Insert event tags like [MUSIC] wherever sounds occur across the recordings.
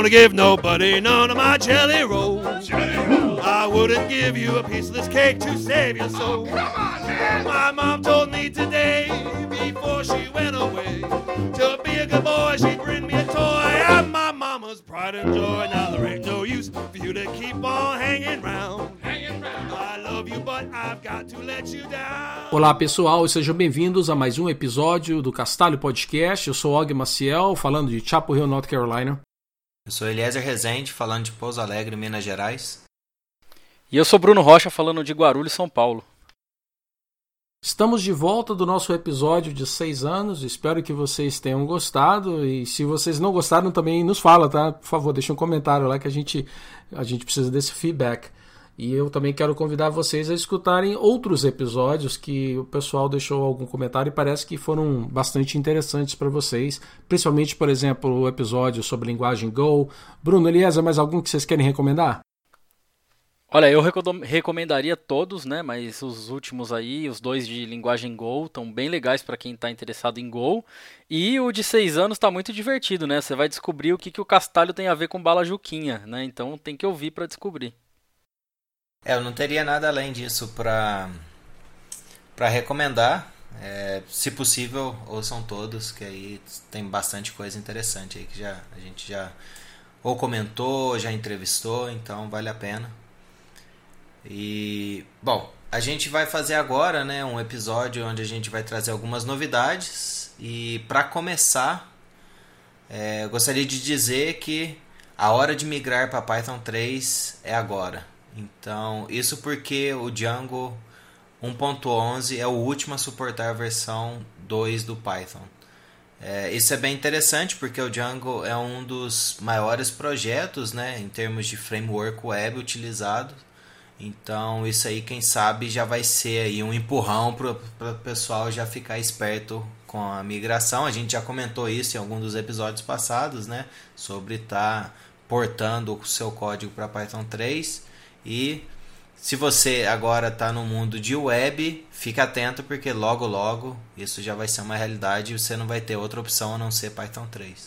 gonna give nobody none of my jelly rolls. I wouldn't give you a piece of this cake to save your soul. My mom told me today, before she went away, to be a good boy, she'd bring me a toy. I'm my mama's pride and joy. Now there ain't no use for you to keep on hanging round. I love you, but I've got to let you down. Olá pessoal, sejam bem-vindos a mais um episódio do Castalho Podcast. Eu sou Og Maciel, falando de Chapel Hill, North Carolina. Eu sou Eliezer Rezende, falando de Pouso Alegre, Minas Gerais. E eu sou Bruno Rocha, falando de Guarulhos, São Paulo. Estamos de volta do nosso episódio de seis anos. Espero que vocês tenham gostado. E se vocês não gostaram, também nos fala, tá? Por favor, deixa um comentário lá que a gente, a gente precisa desse feedback. E eu também quero convidar vocês a escutarem outros episódios que o pessoal deixou algum comentário e parece que foram bastante interessantes para vocês. Principalmente, por exemplo, o episódio sobre linguagem Go. Bruno, Eliezer, mais algum que vocês querem recomendar? Olha, eu recomendaria todos, né? Mas os últimos aí, os dois de linguagem Go, estão bem legais para quem está interessado em Go. E o de seis anos está muito divertido, né? Você vai descobrir o que, que o castalho tem a ver com bala juquinha, né? Então tem que ouvir para descobrir. É, eu não teria nada além disso para para recomendar. É, se possível, ouçam todos, que aí tem bastante coisa interessante aí que já a gente já ou comentou, já entrevistou, então vale a pena. E bom, a gente vai fazer agora, né, um episódio onde a gente vai trazer algumas novidades e para começar, é, gostaria de dizer que a hora de migrar para Python 3 é agora. Então, isso porque o Django 1.11 é o último a suportar a versão 2 do Python. É, isso é bem interessante porque o Django é um dos maiores projetos né, em termos de framework web utilizado. Então, isso aí, quem sabe, já vai ser aí um empurrão para o pessoal já ficar esperto com a migração. A gente já comentou isso em algum dos episódios passados, né? Sobre estar tá portando o seu código para Python 3. E se você agora está no mundo de web, fica atento porque logo logo isso já vai ser uma realidade e você não vai ter outra opção a não ser Python 3.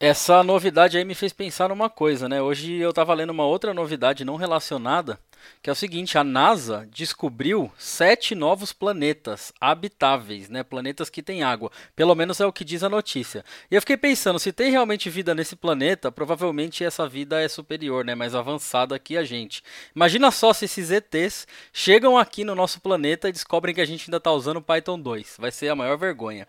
Essa novidade aí me fez pensar numa coisa, né? Hoje eu estava lendo uma outra novidade não relacionada, que é o seguinte: a NASA descobriu sete novos planetas habitáveis, né? Planetas que têm água. Pelo menos é o que diz a notícia. E eu fiquei pensando, se tem realmente vida nesse planeta, provavelmente essa vida é superior, né? Mais avançada que a gente. Imagina só se esses ETs chegam aqui no nosso planeta e descobrem que a gente ainda está usando Python 2. Vai ser a maior vergonha.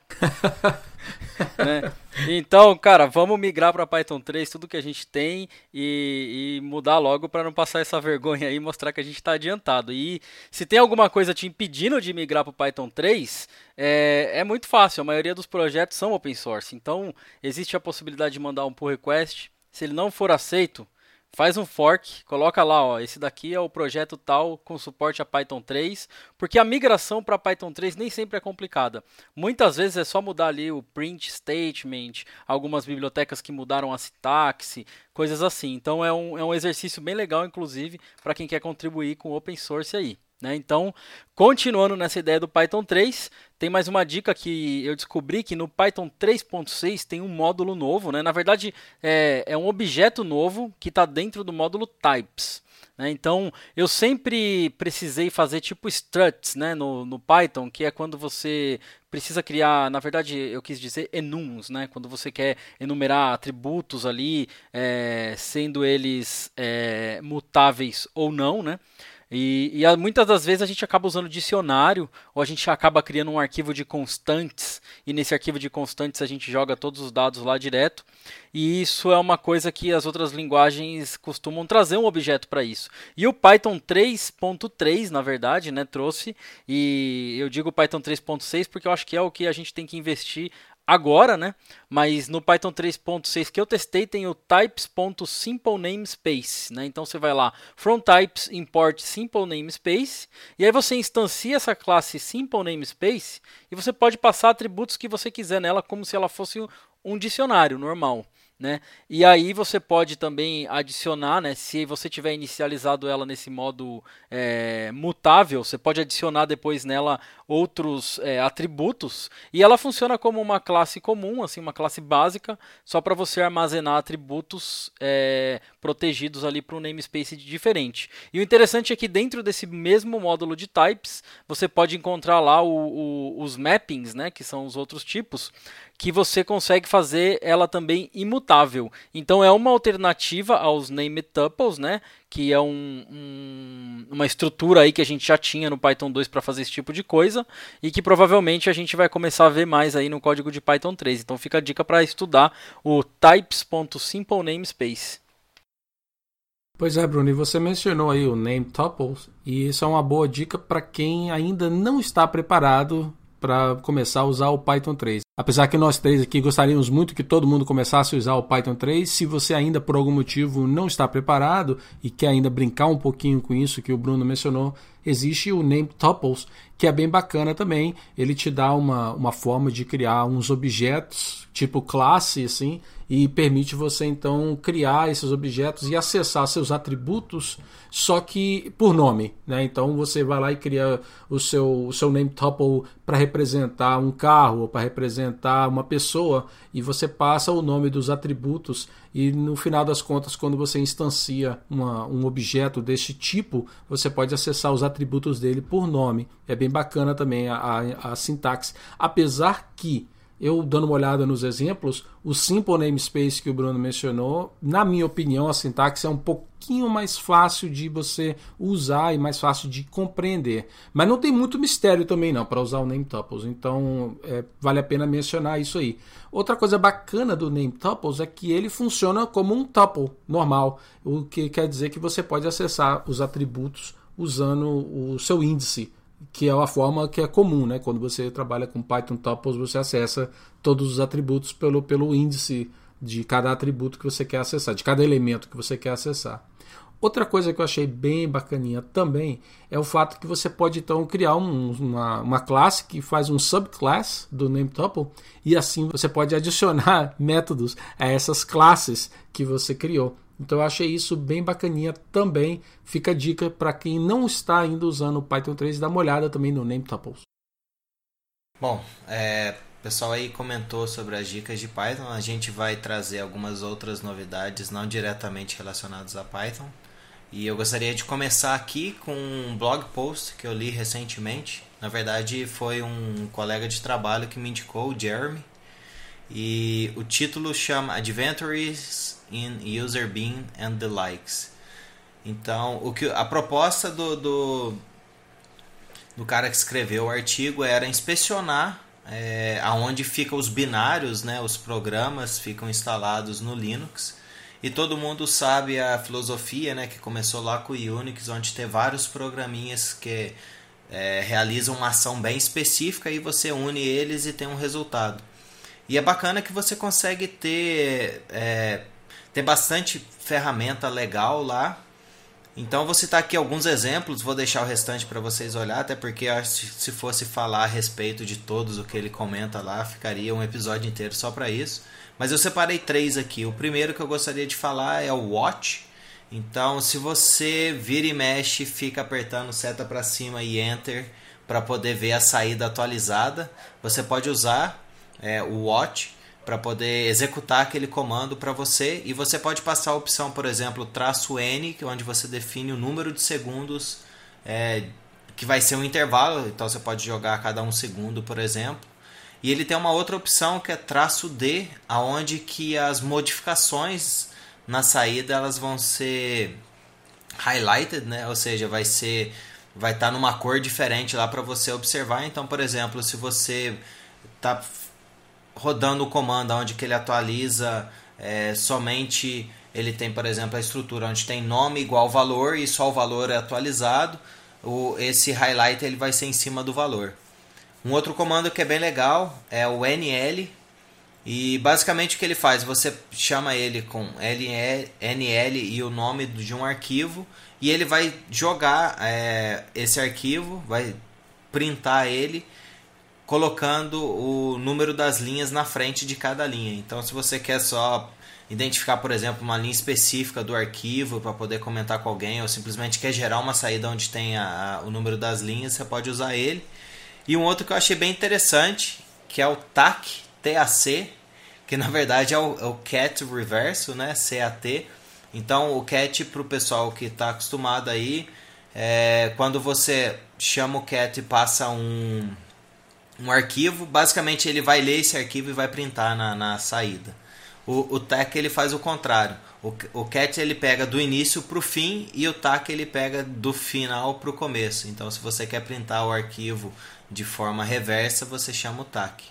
[LAUGHS] né? Então, cara, vamos migrar para Python 3 tudo que a gente tem e, e mudar logo para não passar essa vergonha aí e mostrar que a gente está adiantado. E se tem alguma coisa te impedindo de migrar para Python 3, é, é muito fácil. A maioria dos projetos são open source. Então, existe a possibilidade de mandar um pull request. Se ele não for aceito, faz um fork, coloca lá, ó, esse daqui é o projeto tal com suporte a Python 3, porque a migração para Python 3 nem sempre é complicada. Muitas vezes é só mudar ali o print statement, algumas bibliotecas que mudaram a sintaxe, coisas assim. Então é um, é um exercício bem legal, inclusive, para quem quer contribuir com open source aí. Né? Então, continuando nessa ideia do Python 3, tem mais uma dica que eu descobri que no Python 3.6 tem um módulo novo. Né? Na verdade, é, é um objeto novo que está dentro do módulo Types. Né? Então, eu sempre precisei fazer tipo struts né? no, no Python, que é quando você precisa criar, na verdade, eu quis dizer enums, né? Quando você quer enumerar atributos ali, é, sendo eles é, mutáveis ou não, né? E, e, muitas das vezes a gente acaba usando dicionário ou a gente acaba criando um arquivo de constantes e nesse arquivo de constantes a gente joga todos os dados lá direto. E isso é uma coisa que as outras linguagens costumam trazer um objeto para isso. E o Python 3.3, na verdade, né, trouxe e eu digo Python 3.6 porque eu acho que é o que a gente tem que investir agora, né? Mas no Python 3.6 que eu testei tem o types.simpleNamespace, né? Então você vai lá, from types import simple namespace, e aí você instancia essa classe simple namespace e você pode passar atributos que você quiser nela como se ela fosse um dicionário normal. Né? E aí você pode também adicionar, né? Se você tiver inicializado ela nesse modo é, mutável, você pode adicionar depois nela outros é, atributos e ela funciona como uma classe comum, assim, uma classe básica, só para você armazenar atributos é, protegidos ali para um namespace diferente. E o interessante é que dentro desse mesmo módulo de types você pode encontrar lá o, o, os mappings, né? Que são os outros tipos que você consegue fazer ela também imutável. Então é uma alternativa aos named tuples, né? Que é um, um, uma estrutura aí que a gente já tinha no Python 2 para fazer esse tipo de coisa e que provavelmente a gente vai começar a ver mais aí no código de Python 3. Então fica a dica para estudar o types.simplenamespace. Pois é, Bruno, e você mencionou aí o name tuples, e isso é uma boa dica para quem ainda não está preparado para começar a usar o Python 3. Apesar que nós três aqui gostaríamos muito que todo mundo começasse a usar o Python 3, se você ainda por algum motivo não está preparado e quer ainda brincar um pouquinho com isso que o Bruno mencionou, existe o Name Tuples, que é bem bacana também. Ele te dá uma, uma forma de criar uns objetos, tipo classe, assim, e permite você então criar esses objetos e acessar seus atributos, só que por nome. Né? Então você vai lá e cria o seu, o seu name tuple para representar um carro ou para representar uma pessoa e você passa o nome dos atributos e no final das contas quando você instancia uma, um objeto deste tipo você pode acessar os atributos dele por nome. É bem bacana também a, a, a sintaxe, apesar que eu dando uma olhada nos exemplos, o simple namespace que o Bruno mencionou, na minha opinião, a sintaxe é um pouquinho mais fácil de você usar e mais fácil de compreender. Mas não tem muito mistério também não para usar o name tuples, então é, vale a pena mencionar isso aí. Outra coisa bacana do name tuples é que ele funciona como um tuple normal, o que quer dizer que você pode acessar os atributos usando o seu índice que é a forma que é comum, né? Quando você trabalha com Python Tuples, você acessa todos os atributos pelo, pelo índice de cada atributo que você quer acessar, de cada elemento que você quer acessar. Outra coisa que eu achei bem bacaninha também é o fato que você pode então criar um, uma, uma classe que faz um subclass do NameTuple e assim você pode adicionar [LAUGHS] métodos a essas classes que você criou. Então eu achei isso bem bacaninha também. Fica a dica para quem não está ainda usando o Python 3, dá uma olhada também no NameTuples. Bom, é, o pessoal aí comentou sobre as dicas de Python. A gente vai trazer algumas outras novidades não diretamente relacionadas a Python. E eu gostaria de começar aqui com um blog post que eu li recentemente. Na verdade, foi um colega de trabalho que me indicou, o Jeremy. E o título chama Adventures in user bean and the likes. Então, o que a proposta do, do, do cara que escreveu o artigo era inspecionar é, aonde ficam os binários, né, os programas ficam instalados no Linux. E todo mundo sabe a filosofia, né, que começou lá com o Unix, onde tem vários programinhas que é, realizam uma ação bem específica e você une eles e tem um resultado. E é bacana que você consegue ter é, tem bastante ferramenta legal lá. Então vou citar aqui alguns exemplos, vou deixar o restante para vocês olhar, até porque se fosse falar a respeito de todos o que ele comenta lá, ficaria um episódio inteiro só para isso. Mas eu separei três aqui. O primeiro que eu gostaria de falar é o Watch. Então, se você vira e mexe, fica apertando seta para cima e Enter para poder ver a saída atualizada, você pode usar é, o Watch para poder executar aquele comando para você e você pode passar a opção, por exemplo, traço N, é onde você define o número de segundos é, que vai ser um intervalo, então você pode jogar a cada um segundo, por exemplo. E ele tem uma outra opção que é traço D, aonde que as modificações na saída elas vão ser highlighted, né? Ou seja, vai ser vai estar tá numa cor diferente lá para você observar. Então, por exemplo, se você está rodando o comando onde que ele atualiza é, somente ele tem por exemplo a estrutura onde tem nome igual valor e só o valor é atualizado o, esse highlight ele vai ser em cima do valor. Um outro comando que é bem legal é o nl e basicamente o que ele faz você chama ele com nl e o nome de um arquivo e ele vai jogar é, esse arquivo vai printar ele colocando o número das linhas na frente de cada linha. Então, se você quer só identificar, por exemplo, uma linha específica do arquivo para poder comentar com alguém, ou simplesmente quer gerar uma saída onde tem a, a, o número das linhas, você pode usar ele. E um outro que eu achei bem interessante, que é o TAC, TAC, que na verdade é o, é o CAT reverso, né? CAT. Então o CAT para o pessoal que está acostumado aí, é, quando você chama o CAT e passa um, um arquivo, basicamente ele vai ler esse arquivo e vai printar na, na saída. O, o TAC ele faz o contrário. O, o CAT ele pega do início para o fim e o TAC ele pega do final para o começo. Então se você quer printar o arquivo de forma reversa, você chama o TAC.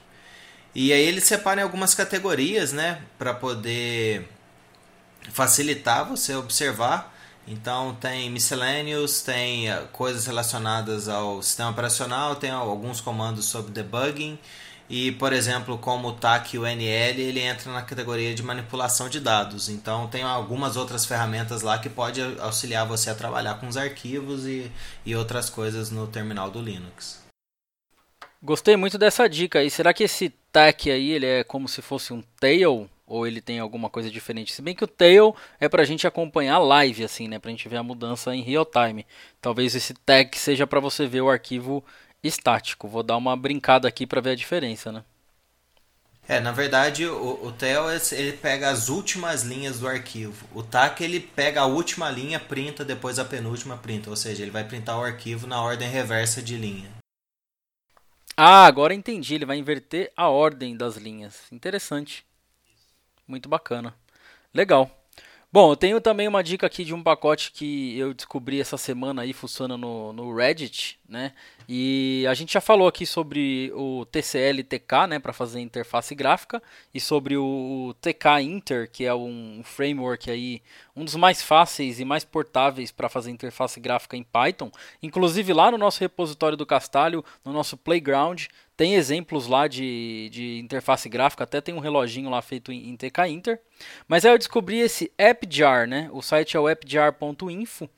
E aí ele separa em algumas categorias, né, para poder facilitar você observar. Então tem miscellaneous, tem eh, coisas relacionadas ao sistema operacional, tem alguns comandos sobre debugging e, por exemplo, como o TAC e o NL, ele entra na categoria de manipulação de dados. Então tem algumas outras ferramentas lá que pode auxiliar você a trabalhar com os arquivos e, e outras coisas no terminal do Linux. Gostei muito dessa dica aí. Será que esse TAC aí ele é como se fosse um tail? Ou ele tem alguma coisa diferente? Se bem que o tail é pra gente acompanhar live, assim, né? Pra gente ver a mudança em real time. Talvez esse tag seja para você ver o arquivo estático. Vou dar uma brincada aqui para ver a diferença, né? É, na verdade, o, o tail ele pega as últimas linhas do arquivo. O TAC ele pega a última linha, printa, depois a penúltima printa. Ou seja, ele vai printar o arquivo na ordem reversa de linha. Ah, agora entendi. Ele vai inverter a ordem das linhas. Interessante. Muito bacana. Legal. Bom, eu tenho também uma dica aqui de um pacote que eu descobri essa semana aí, funciona no, no Reddit, né? E a gente já falou aqui sobre o TCL-TK, né, para fazer interface gráfica, e sobre o TK Inter, que é um framework aí, um dos mais fáceis e mais portáveis para fazer interface gráfica em Python. Inclusive lá no nosso repositório do Castalho, no nosso Playground, tem exemplos lá de, de interface gráfica, até tem um reloginho lá feito em, em TK Inter. Mas aí eu descobri esse AppJar, né? O site é o appjar.info.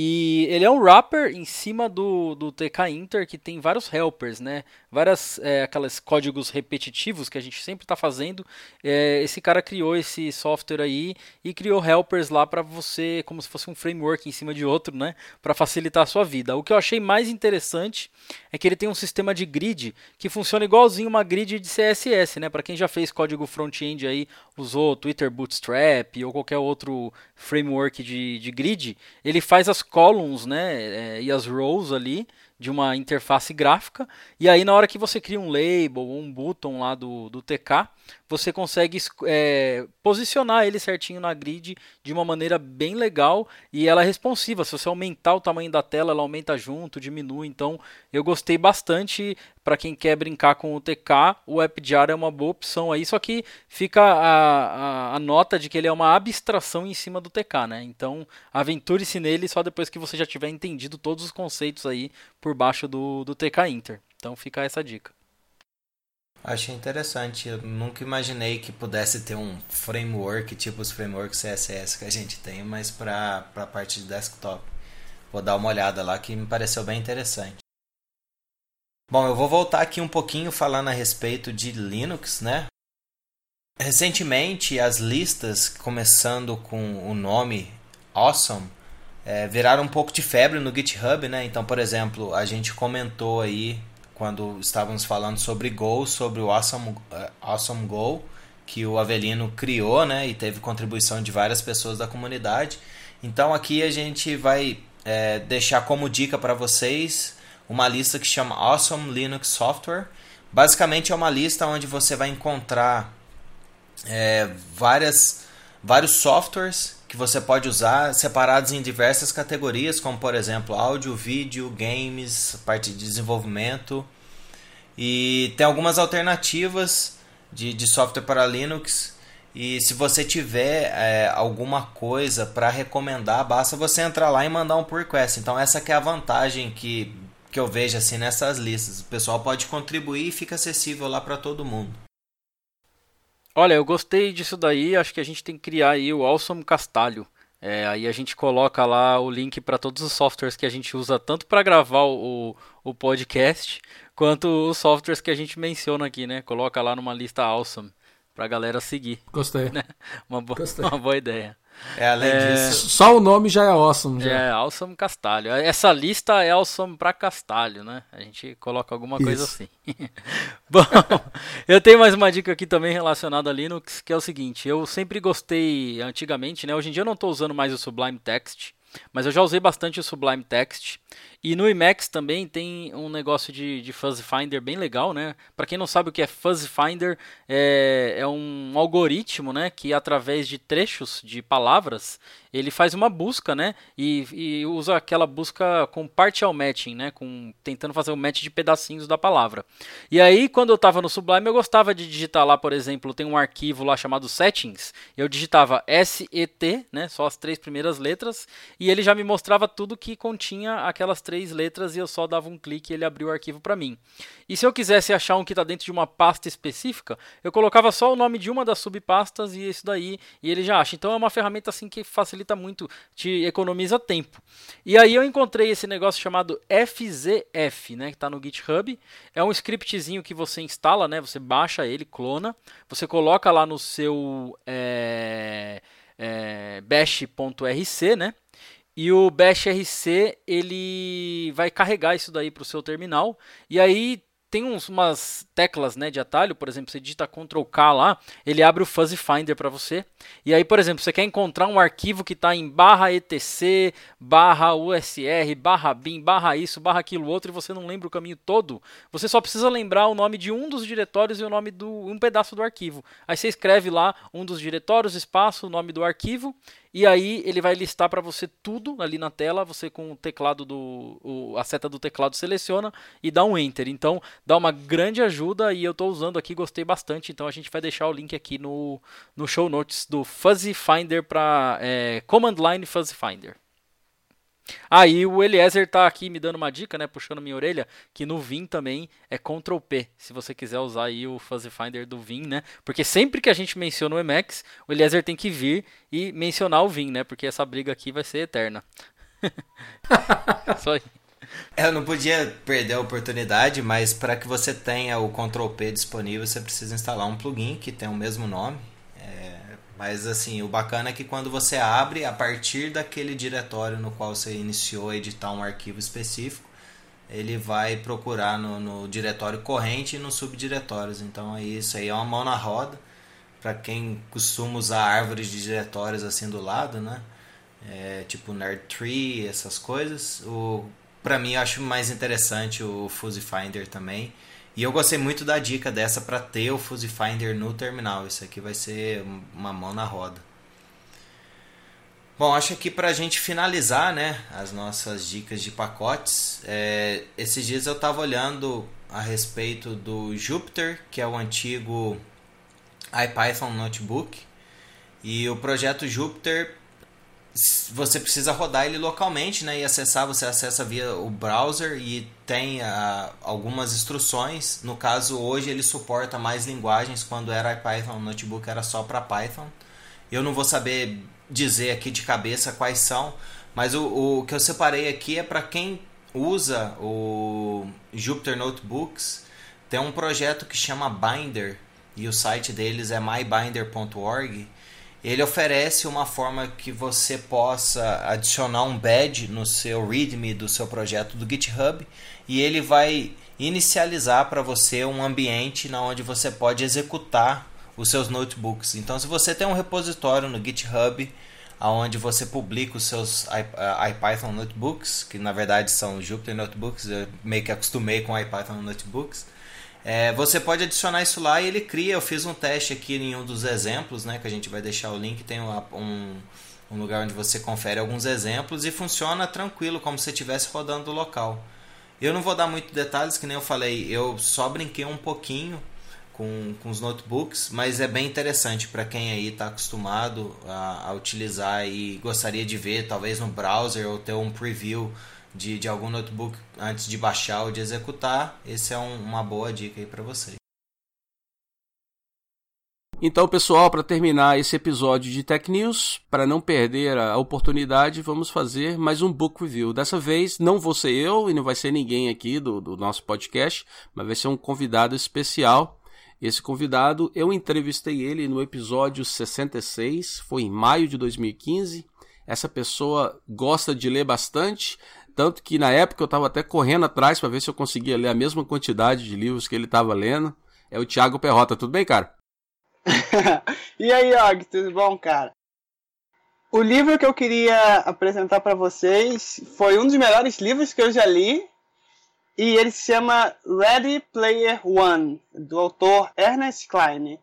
E ele é um wrapper em cima do, do TK Inter que tem vários helpers, né? Várias é, aquelas códigos repetitivos que a gente sempre está fazendo. É, esse cara criou esse software aí e criou helpers lá para você, como se fosse um framework em cima de outro, né? Para facilitar a sua vida. O que eu achei mais interessante é que ele tem um sistema de grid que funciona igualzinho uma grid de CSS, né? Para quem já fez código front-end aí, usou Twitter Bootstrap ou qualquer outro framework de, de grid, ele faz as columns né, é, e as rows ali de uma interface gráfica. E aí, na hora que você cria um label ou um button lá do, do TK, você consegue é, posicionar ele certinho na grid de uma maneira bem legal e ela é responsiva. Se você aumentar o tamanho da tela, ela aumenta junto, diminui. Então eu gostei bastante para quem quer brincar com o TK. O AppJar é uma boa opção aí, só que fica a, a, a nota de que ele é uma abstração em cima do TK, né? Então aventure-se nele só depois que você já tiver entendido todos os conceitos aí por baixo do, do TK Inter. Então fica essa dica. Achei interessante. Eu nunca imaginei que pudesse ter um framework, tipo os frameworks CSS que a gente tem, mas para a parte de desktop. Vou dar uma olhada lá que me pareceu bem interessante. Bom, eu vou voltar aqui um pouquinho falando a respeito de Linux, né? Recentemente, as listas, começando com o nome Awesome, é, viraram um pouco de febre no GitHub, né? Então, por exemplo, a gente comentou aí quando estávamos falando sobre Go, sobre o Awesome, uh, awesome Go, que o Avelino criou, né, e teve contribuição de várias pessoas da comunidade. Então aqui a gente vai é, deixar como dica para vocês uma lista que chama Awesome Linux Software. Basicamente é uma lista onde você vai encontrar é, várias, vários softwares que você pode usar separados em diversas categorias, como por exemplo áudio, vídeo, games, parte de desenvolvimento. E tem algumas alternativas de, de software para Linux. E se você tiver é, alguma coisa para recomendar, basta você entrar lá e mandar um pull request. Então essa é a vantagem que, que eu vejo assim nessas listas. O pessoal pode contribuir e fica acessível lá para todo mundo. Olha, eu gostei disso daí. Acho que a gente tem que criar aí o Awesome Castalho. É, aí a gente coloca lá o link para todos os softwares que a gente usa tanto para gravar o, o podcast quanto os softwares que a gente menciona aqui, né? Coloca lá numa lista Awesome. pra galera seguir. Gostei. [LAUGHS] Né? Uma, bo Gostei. uma boa ideia. É, além É, disso, Só o nome já é awesome. Já. É, Awesome Castalho. Essa lista é Awesome pra Castalho, né? A gente coloca alguma coisa Isso. assim. [LAUGHS] Bom, eu tenho mais uma dica aqui também relacionada a Linux, que é o seguinte. Eu sempre gostei, antigamente, né? Hoje em dia eu não estou usando mais o Sublime Text, mas eu já usei bastante o Sublime Text. E no Emacs também tem um negócio de, de Fuzzy Finder bem legal, né? Para quem não sabe o que é Fuzzy Finder, é, é um algoritmo, né? Que através de trechos de palavras ele faz uma busca, né? E, e usa aquela busca com partial matching, né? Com tentando fazer o match de pedacinhos da palavra. E aí, quando eu estava no Sublime, eu gostava de digitar lá, por exemplo, tem um arquivo lá chamado settings. Eu digitava SET, né? Só as três primeiras letras, e ele já me mostrava tudo que continha aquelas três letras e eu só dava um clique e ele abriu o arquivo para mim. E se eu quisesse achar um que está dentro de uma pasta específica, eu colocava só o nome de uma das subpastas e isso daí, e ele já acha. Então é uma ferramenta assim que facilita muito, te economiza tempo. E aí eu encontrei esse negócio chamado FZF, né, que está no GitHub. É um scriptzinho que você instala, né, você baixa ele, clona, você coloca lá no seu é, é, bash.rc, né? E o bashrc ele vai carregar isso daí para o seu terminal. E aí tem uns, umas teclas né, de atalho, por exemplo, você digita Ctrl K lá, ele abre o Fuzzy Finder para você. E aí, por exemplo, você quer encontrar um arquivo que está em barra etc, barra usr, barra bin, barra isso, barra aquilo outro, e você não lembra o caminho todo, você só precisa lembrar o nome de um dos diretórios e o nome do um pedaço do arquivo. Aí você escreve lá um dos diretórios, espaço, o nome do arquivo, e aí ele vai listar para você tudo ali na tela, você com o teclado do o, a seta do teclado seleciona e dá um enter. Então dá uma grande ajuda e eu estou usando aqui, gostei bastante. Então a gente vai deixar o link aqui no, no show notes do Fuzzy Finder para é, Command Line Fuzzy Finder. Aí o Eliezer tá aqui me dando uma dica, né, puxando minha orelha, que no Vim também é Ctrl P, se você quiser usar aí o Fuzzy Finder do Vim, né? Porque sempre que a gente menciona o Emacs, o Eliezer tem que vir e mencionar o Vim, né? Porque essa briga aqui vai ser eterna. [LAUGHS] Só aí. eu não podia perder a oportunidade, mas para que você tenha o Ctrl P disponível, você precisa instalar um plugin que tem o mesmo nome. Mas assim, o bacana é que quando você abre, a partir daquele diretório no qual você iniciou a editar um arquivo específico, ele vai procurar no, no diretório corrente e nos subdiretórios. Então é isso aí, é uma mão na roda. Para quem costuma usar árvores de diretórios assim do lado, né? É, tipo Nerd Tree, essas coisas. O, pra mim, eu acho mais interessante o Fuzzy Finder também. E eu gostei muito da dica dessa para ter o Fuzzy Finder no terminal. Isso aqui vai ser uma mão na roda. Bom, acho que para a gente finalizar né, as nossas dicas de pacotes, é, esses dias eu estava olhando a respeito do Jupyter, que é o antigo IPython Notebook. E o projeto Jupyter, você precisa rodar ele localmente né, e acessar. Você acessa via o browser e tem uh, algumas instruções. No caso, hoje ele suporta mais linguagens. Quando era IPython Notebook, era só para Python. Eu não vou saber dizer aqui de cabeça quais são, mas o, o que eu separei aqui é para quem usa o Jupyter Notebooks. Tem um projeto que chama Binder e o site deles é mybinder.org. Ele oferece uma forma que você possa adicionar um badge no seu README do seu projeto do GitHub e ele vai inicializar para você um ambiente na onde você pode executar os seus notebooks. Então, se você tem um repositório no GitHub onde você publica os seus IPython notebooks, que na verdade são Jupyter notebooks, eu meio que acostumei com IPython notebooks. É, você pode adicionar isso lá e ele cria. Eu fiz um teste aqui em um dos exemplos, né, que a gente vai deixar o link. Tem um, um lugar onde você confere alguns exemplos e funciona tranquilo, como se estivesse rodando do local. Eu não vou dar muito detalhes, que nem eu falei, eu só brinquei um pouquinho com, com os notebooks, mas é bem interessante para quem aí está acostumado a, a, utilizar e gostaria de ver, talvez no browser ou ter um preview de, de algum notebook antes de baixar ou de executar. Esse é um, uma boa dica aí para vocês. Então, pessoal, para terminar esse episódio de Tech News, para não perder a oportunidade, vamos fazer mais um book review. Dessa vez, não vou ser eu e não vai ser ninguém aqui do, do nosso podcast, mas vai ser um convidado especial Esse convidado, eu entrevistei ele no episódio 66, foi em maio de 2015. Essa pessoa gosta de ler bastante, tanto que na época eu estava até correndo atrás para ver se eu conseguia ler a mesma quantidade de livros que ele estava lendo. É o Thiago Perrota, tudo bem, cara? [LAUGHS] e aí, Og, tudo bom, cara? O livro que eu queria apresentar para vocês foi um dos melhores livros que eu já li e ele se chama Ready Player One, do autor Ernest Klein.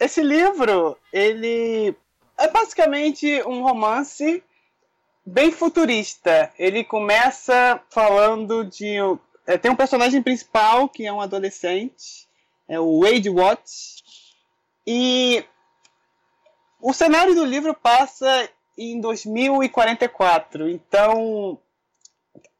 Esse livro, ele é basicamente um romance bem futurista. Ele começa falando de é, tem um personagem principal que é um adolescente, é o Wade Watts, e o cenário do livro passa em 2044. Então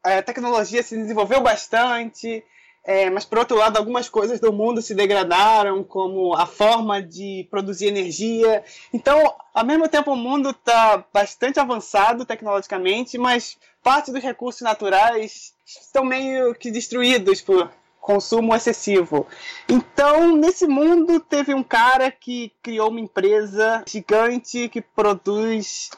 a tecnologia se desenvolveu bastante, é, mas por outro lado, algumas coisas do mundo se degradaram, como a forma de produzir energia. Então, ao mesmo tempo, o mundo está bastante avançado tecnologicamente, mas parte dos recursos naturais estão meio que destruídos por consumo excessivo. Então, nesse mundo, teve um cara que criou uma empresa gigante que produz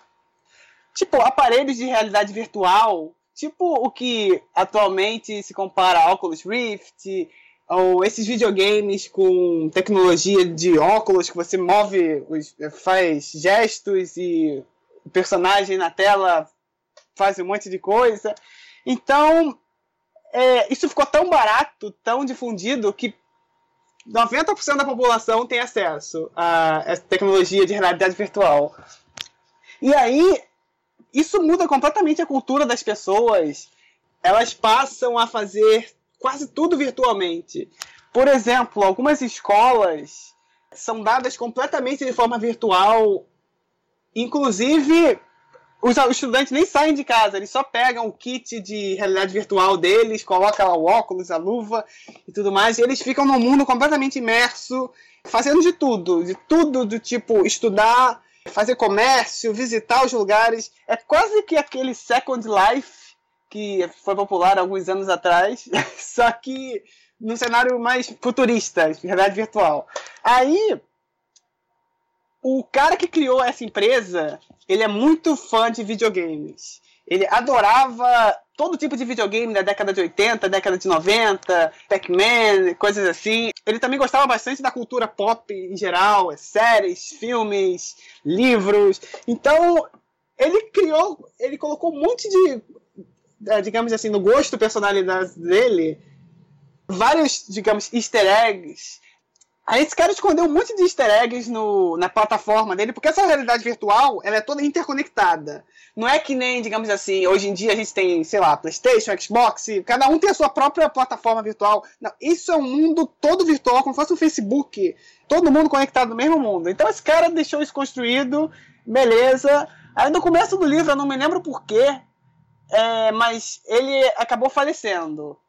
tipo aparelhos de realidade virtual Tipo o que atualmente se compara a Oculus Rift, ou esses videogames com tecnologia de óculos que você move, faz gestos e o personagem na tela faz um monte de coisa. Então, é, isso ficou tão barato, tão difundido, que 90% da população tem acesso a essa tecnologia de realidade virtual. E aí, isso muda completamente a cultura das pessoas. Elas passam a fazer quase tudo virtualmente. Por exemplo, algumas escolas são dadas completamente de forma virtual. Inclusive, os estudantes nem saem de casa, eles só pegam o kit de realidade virtual deles, colocam lá o óculos, a luva e tudo mais, e eles ficam num mundo completamente imerso, fazendo de tudo, de tudo do tipo estudar, fazer comércio, visitar os lugares. É quase que aquele Second Life que foi popular alguns anos atrás, [LAUGHS] só que num cenário mais futurista, realidade virtual. Aí, o cara que criou essa empresa, ele é muito fã de videogames. Ele adorava todo tipo de videogame da década de 80, década de 90, Pac-Man, coisas assim. Ele também gostava bastante da cultura pop em geral, séries, filmes, livros. Então, ele criou, ele colocou um monte de, é, digamos assim, no gosto personalidade dele, vários, digamos, easter eggs Aí esse cara escondeu um monte de easter eggs no, na plataforma dele, porque essa realidade virtual ela é toda interconectada. Não é que nem, digamos assim, hoje em dia a gente tem, sei lá, PlayStation, Xbox, cada um tem a sua própria plataforma virtual. Não, isso é um mundo todo virtual, como se fosse um Facebook. Todo mundo conectado no mesmo mundo. Então esse cara deixou isso construído, beleza. Aí no começo do livro, eu não me lembro porquê, é, mas ele acabou falecendo.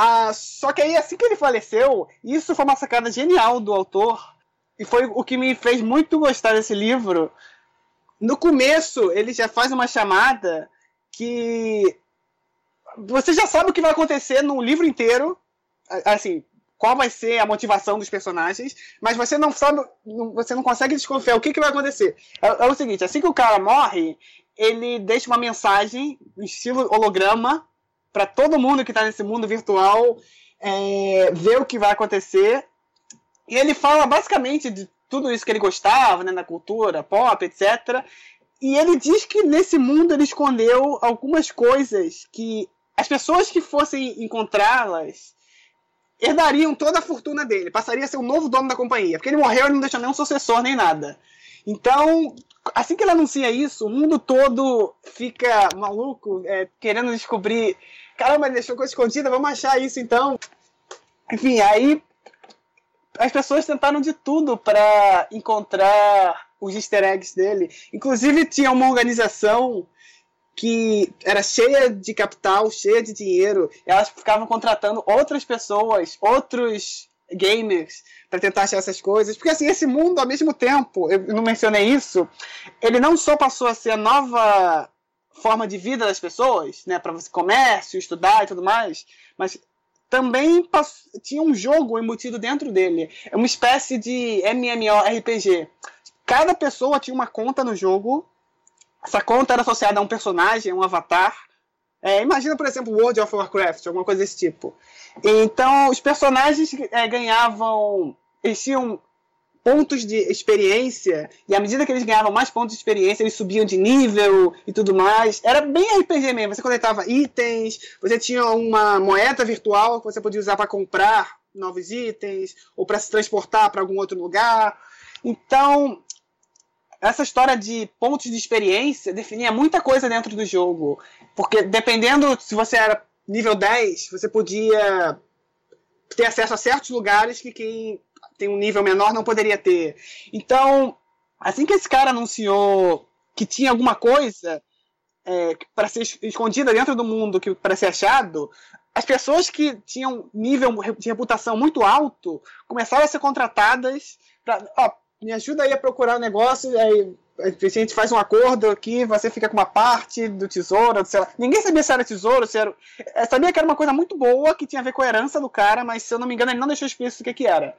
Ah, só que aí, assim que ele faleceu, isso foi uma sacada genial do autor. E foi o que me fez muito gostar desse livro. No começo, ele já faz uma chamada que. Você já sabe o que vai acontecer no livro inteiro. Assim, qual vai ser a motivação dos personagens, mas você não sabe, você não consegue desconfiar o que, que vai acontecer. É, é o seguinte, assim que o cara morre, ele deixa uma mensagem, estilo holograma, para todo mundo que está nesse mundo virtual é, ver o que vai acontecer. E ele fala basicamente de tudo isso que ele gostava, né, na cultura, pop, etc. E ele diz que nesse mundo ele escondeu algumas coisas que as pessoas que fossem encontrá-las herdariam toda a fortuna dele, passaria a ser o novo dono da companhia, porque ele morreu e não deixou nenhum sucessor nem nada. Então, assim que ele anuncia isso, o mundo todo fica maluco, é, querendo descobrir. Caramba, ele deixou coisa escondida, vamos achar isso então. Enfim, aí as pessoas tentaram de tudo para encontrar os easter eggs dele. Inclusive, tinha uma organização que era cheia de capital, cheia de dinheiro, elas ficavam contratando outras pessoas, outros gamers para tentar achar essas coisas. Porque assim, esse mundo, ao mesmo tempo, eu não mencionei isso, ele não só passou a ser a nova forma de vida das pessoas, né, para você comércio, estudar e tudo mais, mas também passou, tinha um jogo embutido dentro dele. É uma espécie de MMORPG. Cada pessoa tinha uma conta no jogo. Essa conta era associada a um personagem, um avatar. É, imagina, por exemplo, World of Warcraft, alguma coisa desse tipo. Então, os personagens é, ganhavam. Eles tinham pontos de experiência, e à medida que eles ganhavam mais pontos de experiência, eles subiam de nível e tudo mais. Era bem RPG mesmo. Você coletava itens, você tinha uma moeda virtual que você podia usar para comprar novos itens, ou para se transportar para algum outro lugar. Então, essa história de pontos de experiência definia muita coisa dentro do jogo. Porque dependendo se você era nível 10, você podia ter acesso a certos lugares que quem tem um nível menor não poderia ter. Então, assim que esse cara anunciou que tinha alguma coisa é, para ser escondida dentro do mundo que para ser achado, as pessoas que tinham nível de reputação muito alto começaram a ser contratadas para, ó, me ajuda aí a procurar o um negócio, aí a gente faz um acordo aqui, você fica com uma parte do tesouro, sei lá. Ninguém sabia se era tesouro, se era. É, sabia que era uma coisa muito boa, que tinha a ver com a herança do cara, mas se eu não me engano, ele não deixou explícito o que, que era.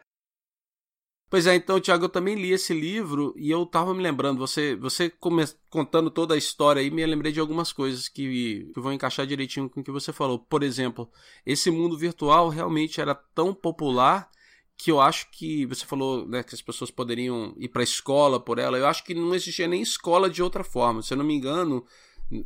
Pois é, então, Tiago, eu também li esse livro e eu tava me lembrando, você, você come, contando toda a história aí, me lembrei de algumas coisas que, que vão encaixar direitinho com o que você falou. Por exemplo, esse mundo virtual realmente era tão popular que eu acho que você falou né, que as pessoas poderiam ir para a escola por ela. Eu acho que não existia nem escola de outra forma. Se eu não me engano,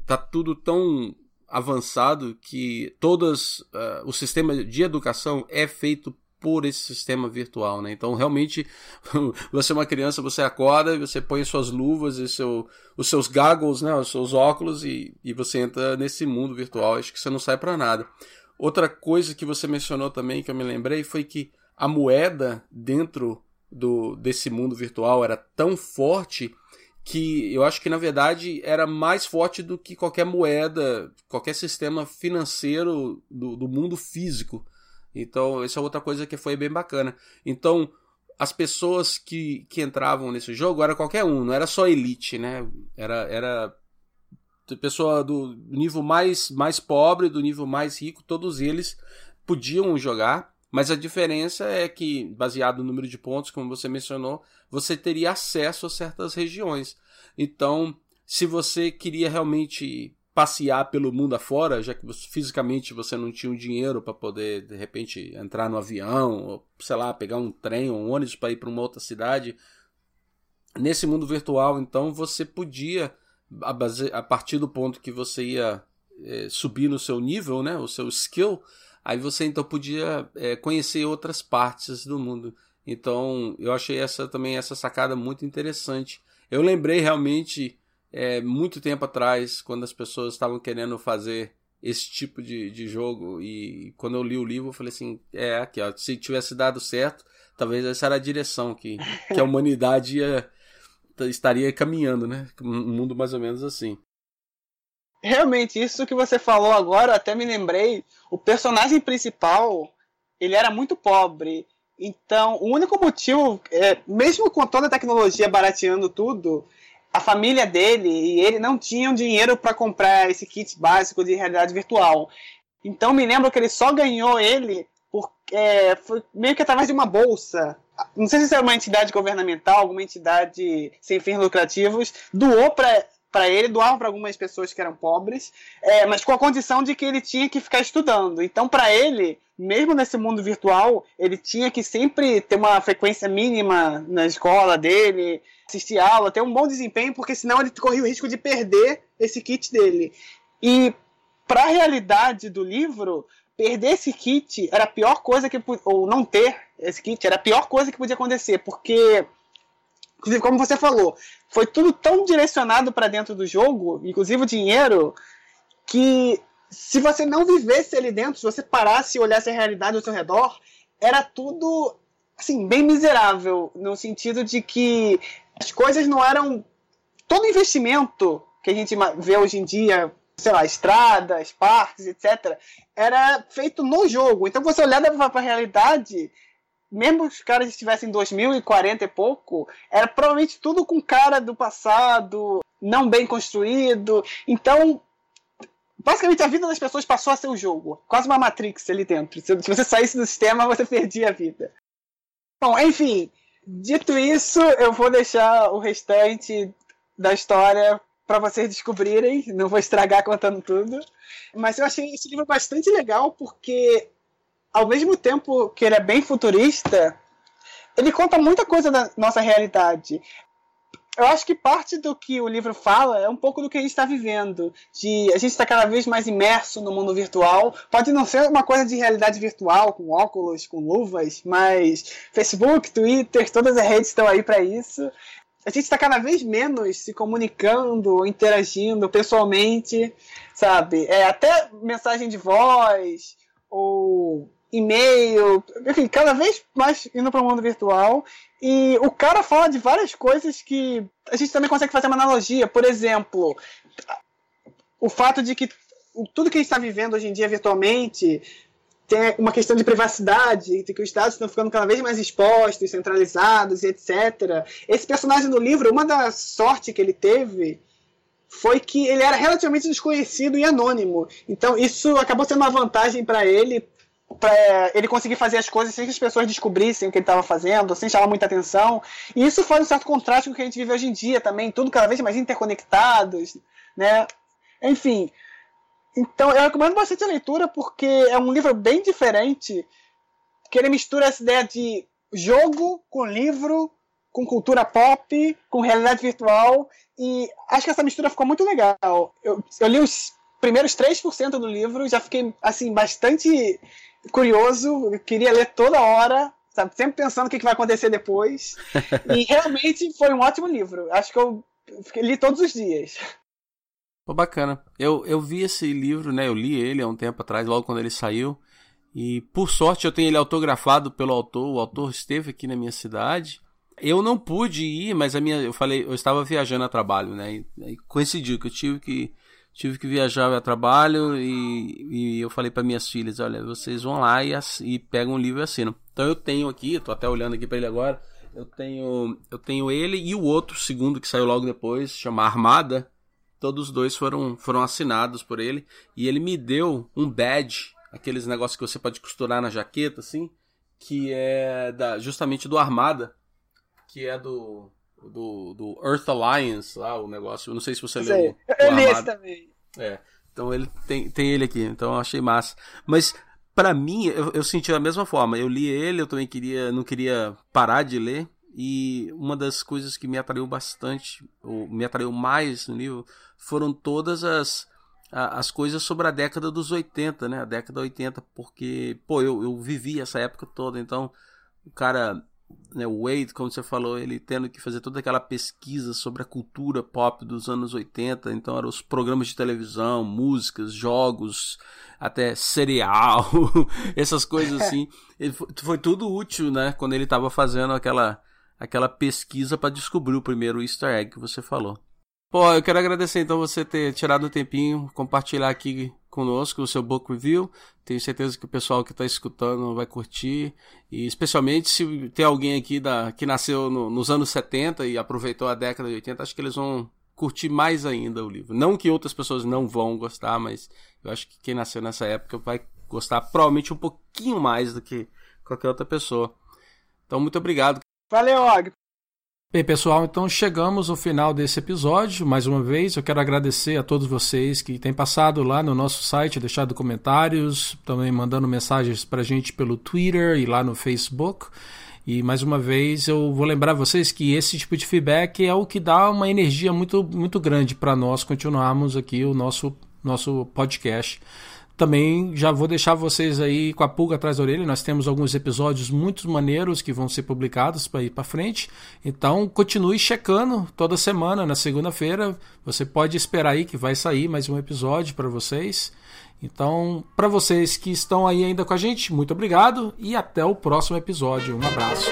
tá tudo tão avançado que todas uh, o sistema de educação é feito por esse sistema virtual, né? Então, realmente, [LAUGHS] você é uma criança, você acorda, você põe suas luvas e seu, os seus goggles, né? Os seus óculos e, e você entra nesse mundo virtual. Acho que você não sai para nada. Outra coisa que você mencionou também, que eu me lembrei, foi que a moeda dentro do, desse mundo virtual era tão forte que eu acho que na verdade era mais forte do que qualquer moeda, qualquer sistema financeiro do, do mundo físico. Então, essa é outra coisa que foi bem bacana. Então, as pessoas que, que entravam nesse jogo era qualquer um, não era só elite, né? Era, era pessoa do nível mais, mais pobre, do nível mais rico, todos eles podiam jogar, mas a diferença é que, baseado no número de pontos, como você mencionou, você teria acesso a certas regiões. Então, se você queria realmente passear pelo mundo afora, já que você, fisicamente você não tinha o dinheiro para poder de repente entrar no avião, ou sei lá, pegar um trem ou um ônibus para ir para uma outra cidade. Nesse mundo virtual, então, você podia, a, base, a partir do ponto que você ia é, subir no seu nível, né, o seu skill, aí você então podia é, conhecer outras partes do mundo. Então, eu achei essa também essa sacada muito interessante. Eu lembrei realmente é, muito tempo atrás, quando as pessoas estavam querendo fazer esse tipo de, de jogo. E quando eu li o livro, eu falei assim: é, aqui, ó, se tivesse dado certo, talvez essa era a direção que, que a [LAUGHS] humanidade ia, estaria caminhando, né? Um mundo mais ou menos assim. Realmente, isso que você falou agora, até me lembrei. O personagem principal, ele era muito pobre. Então, o único motivo, é, mesmo com toda a tecnologia barateando tudo, a família dele e ele não tinham dinheiro para comprar esse kit básico de realidade virtual. Então me lembro que ele só ganhou ele é, foi meio que através de uma bolsa. Não sei se era uma entidade governamental, alguma entidade sem fins lucrativos, doou para para ele, doava para algumas pessoas que eram pobres, é, mas com a condição de que ele tinha que ficar estudando. Então, para ele, mesmo nesse mundo virtual, ele tinha que sempre ter uma frequência mínima na escola dele, assistir aula, ter um bom desempenho, porque senão ele corria o risco de perder esse kit dele. E para a realidade do livro, perder esse kit era a pior coisa que ou não ter esse kit era a pior coisa que podia acontecer, porque Inclusive, como você falou, foi tudo tão direcionado para dentro do jogo, inclusive o dinheiro, que se você não vivesse ali dentro, se você parasse e olhasse a realidade ao seu redor, era tudo assim, bem miserável, no sentido de que as coisas não eram. Todo investimento que a gente vê hoje em dia, sei lá, estradas, parques, etc., era feito no jogo. Então você olhava para a realidade mesmo que os caras estivessem em 2040 e pouco, era provavelmente tudo com cara do passado, não bem construído. Então, basicamente a vida das pessoas passou a ser o jogo. Quase uma Matrix ali dentro. Se você saísse do sistema, você perdia a vida. Bom, enfim, dito isso, eu vou deixar o restante da história para vocês descobrirem. Não vou estragar contando tudo. Mas eu achei esse livro bastante legal porque, ao mesmo tempo que ele é bem futurista, ele conta muita coisa da nossa realidade eu acho que parte do que o livro fala é um pouco do que a gente está vivendo. De a gente está cada vez mais imerso no mundo virtual. Pode não ser uma coisa de realidade virtual, com óculos, com luvas, mas Facebook, Twitter, todas as redes estão aí para isso. A gente está cada vez menos se comunicando, interagindo pessoalmente, sabe? É, até mensagem de voz ou e-mail, enfim, cada vez mais indo para o mundo virtual. E o cara fala de várias coisas que a gente também consegue fazer uma analogia. Por exemplo, o fato de que tudo que a gente está vivendo hoje em dia virtualmente tem uma questão de privacidade, de que os dados estão ficando cada vez mais expostos, centralizados e etc. Esse personagem no livro, uma da sorte que ele teve foi que ele era relativamente desconhecido e anônimo. Então isso acabou sendo uma vantagem para ele, para ele conseguir fazer as coisas sem que as pessoas descobrissem o que ele estava fazendo, sem chamar muita atenção. E isso faz um certo contraste com o que a gente vive hoje em dia também, tudo cada vez mais interconectados, né? Enfim. Então, eu recomendo bastante a leitura porque é um livro bem diferente, que ele mistura essa ideia de jogo com livro, com cultura pop, com realidade virtual, e acho que essa mistura ficou muito legal. Eu, eu li os primeiros 3% do livro, já fiquei assim bastante curioso, queria ler toda hora, sabe? Sempre pensando o que vai acontecer depois. [LAUGHS] e realmente foi um ótimo livro. Acho que eu li todos os dias. Pô, bacana. Eu, eu vi esse livro, né? Eu li ele há um tempo atrás, logo quando ele saiu. E por sorte eu tenho ele autografado pelo autor. O autor esteve aqui na minha cidade. Eu não pude ir, mas a minha, eu falei, eu estava viajando a trabalho, né? E, e coincidiu que eu tive que tive que viajar a trabalho e, e eu falei para minhas filhas, olha, vocês vão lá e, e pegam um livro e assinam. Então eu tenho aqui, tô até olhando aqui para ele agora, eu tenho eu tenho ele e o outro segundo que saiu logo depois, chama Armada. Todos os dois foram foram assinados por ele e ele me deu um badge, aqueles negócios que você pode costurar na jaqueta assim, que é da justamente do Armada, que é do do, do Earth Alliance, lá, o negócio. Eu não sei se você leu. O, eu li esse também. É. Então ele tem, tem ele aqui, então eu achei massa. Mas para mim, eu, eu senti da mesma forma. Eu li ele, eu também queria, não queria parar de ler. E uma das coisas que me atraiu bastante, ou me atraiu mais no livro, foram todas as, as coisas sobre a década dos 80, né? A década 80, porque, pô, eu, eu vivi essa época toda, então o cara né, o Wade, como você falou, ele tendo que fazer toda aquela pesquisa sobre a cultura pop dos anos 80, então eram os programas de televisão, músicas, jogos, até cereal, [LAUGHS] essas coisas [LAUGHS] assim. Foi, foi, tudo útil, né, quando ele estava fazendo aquela, aquela pesquisa para descobrir o primeiro easter egg que você falou. Pô, eu quero agradecer então você ter tirado um tempinho, compartilhar aqui conosco o seu book review. Tenho certeza que o pessoal que está escutando vai curtir. E especialmente se tem alguém aqui da, que nasceu no, nos anos 70 e aproveitou a década de 80, acho que eles vão curtir mais ainda o livro. Não que outras pessoas não vão gostar, mas eu acho que quem nasceu nessa época vai gostar provavelmente um pouquinho mais do que qualquer outra pessoa. Então, muito obrigado. Valeu, Og. Bem, pessoal, então chegamos ao final desse episódio. Mais uma vez, eu quero agradecer a todos vocês que têm passado lá no nosso site, deixado comentários, também mandando mensagens para a gente pelo Twitter e lá no Facebook. E mais uma vez eu vou lembrar vocês que esse tipo de feedback é o que dá uma energia muito, muito grande para nós continuarmos aqui o nosso, nosso podcast. Também já vou deixar vocês aí com a pulga atrás da orelha. Nós temos alguns episódios muito maneiros que vão ser publicados para ir para frente. Então continue checando toda semana, na segunda-feira. Você pode esperar aí que vai sair mais um episódio para vocês. Então, para vocês que estão aí ainda com a gente, muito obrigado e até o próximo episódio. Um abraço.